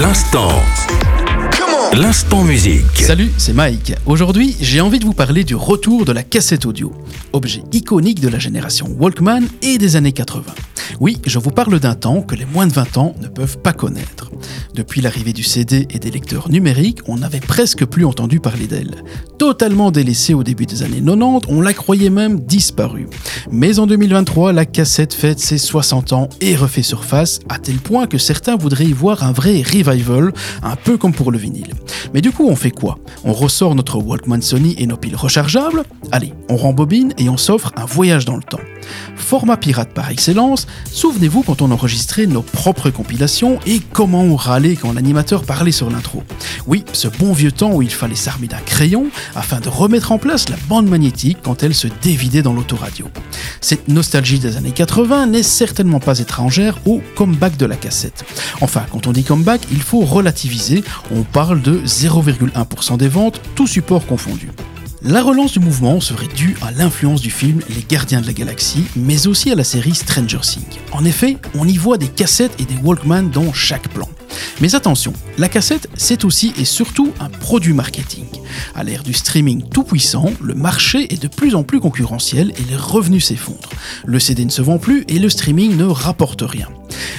L'instant. L'instant musique. Salut, c'est Mike. Aujourd'hui, j'ai envie de vous parler du retour de la cassette audio, objet iconique de la génération Walkman et des années 80. Oui, je vous parle d'un temps que les moins de 20 ans ne peuvent pas connaître. Depuis l'arrivée du CD et des lecteurs numériques, on n'avait presque plus entendu parler d'elle. Totalement délaissée au début des années 90, on la croyait même disparue. Mais en 2023, la cassette fête ses 60 ans et refait surface, à tel point que certains voudraient y voir un vrai revival, un peu comme pour le vinyle. Mais du coup, on fait quoi? On ressort notre Walkman Sony et nos piles rechargeables? Allez, on rembobine et on s'offre un voyage dans le temps. Format pirate par excellence, souvenez-vous quand on enregistrait nos propres compilations et comment on râlait quand l'animateur parlait sur l'intro. Oui, ce bon vieux temps où il fallait s'armer d'un crayon afin de remettre en place la bande magnétique quand elle se dévidait dans l'autoradio. Cette nostalgie des années 80 n'est certainement pas étrangère au comeback de la cassette. Enfin, quand on dit comeback, il faut relativiser, on parle de 0,1% des ventes, tout support confondu. La relance du mouvement serait due à l'influence du film Les Gardiens de la Galaxie, mais aussi à la série Stranger Things. En effet, on y voit des cassettes et des Walkman dans chaque plan. Mais attention, la cassette, c'est aussi et surtout un produit marketing. À l'ère du streaming tout puissant, le marché est de plus en plus concurrentiel et les revenus s'effondrent. Le CD ne se vend plus et le streaming ne rapporte rien.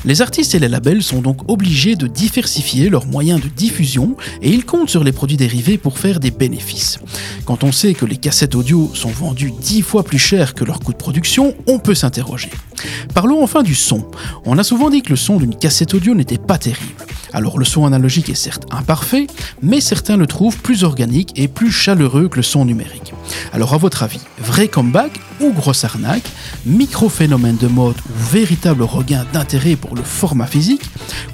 Les artistes et les labels sont donc obligés de diversifier leurs moyens de diffusion et ils comptent sur les produits dérivés pour faire des bénéfices. Quand on sait que les cassettes audio sont vendues 10 fois plus cher que leur coût de production, on peut s'interroger. Parlons enfin du son. On a souvent dit que le son d'une cassette audio n'était pas terrible. Alors le son analogique est certes imparfait, mais certains le trouvent plus organique et plus chaleureux que le son numérique. Alors à votre avis, vrai comeback ou grosse arnaque, micro-phénomène de mode ou véritable regain d'intérêt pour le format physique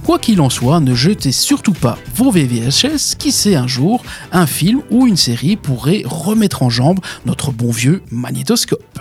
Quoi qu'il en soit, ne jetez surtout pas vos VVHS, qui sait un jour, un film ou une série pourrait remettre en jambe notre bon vieux magnétoscope.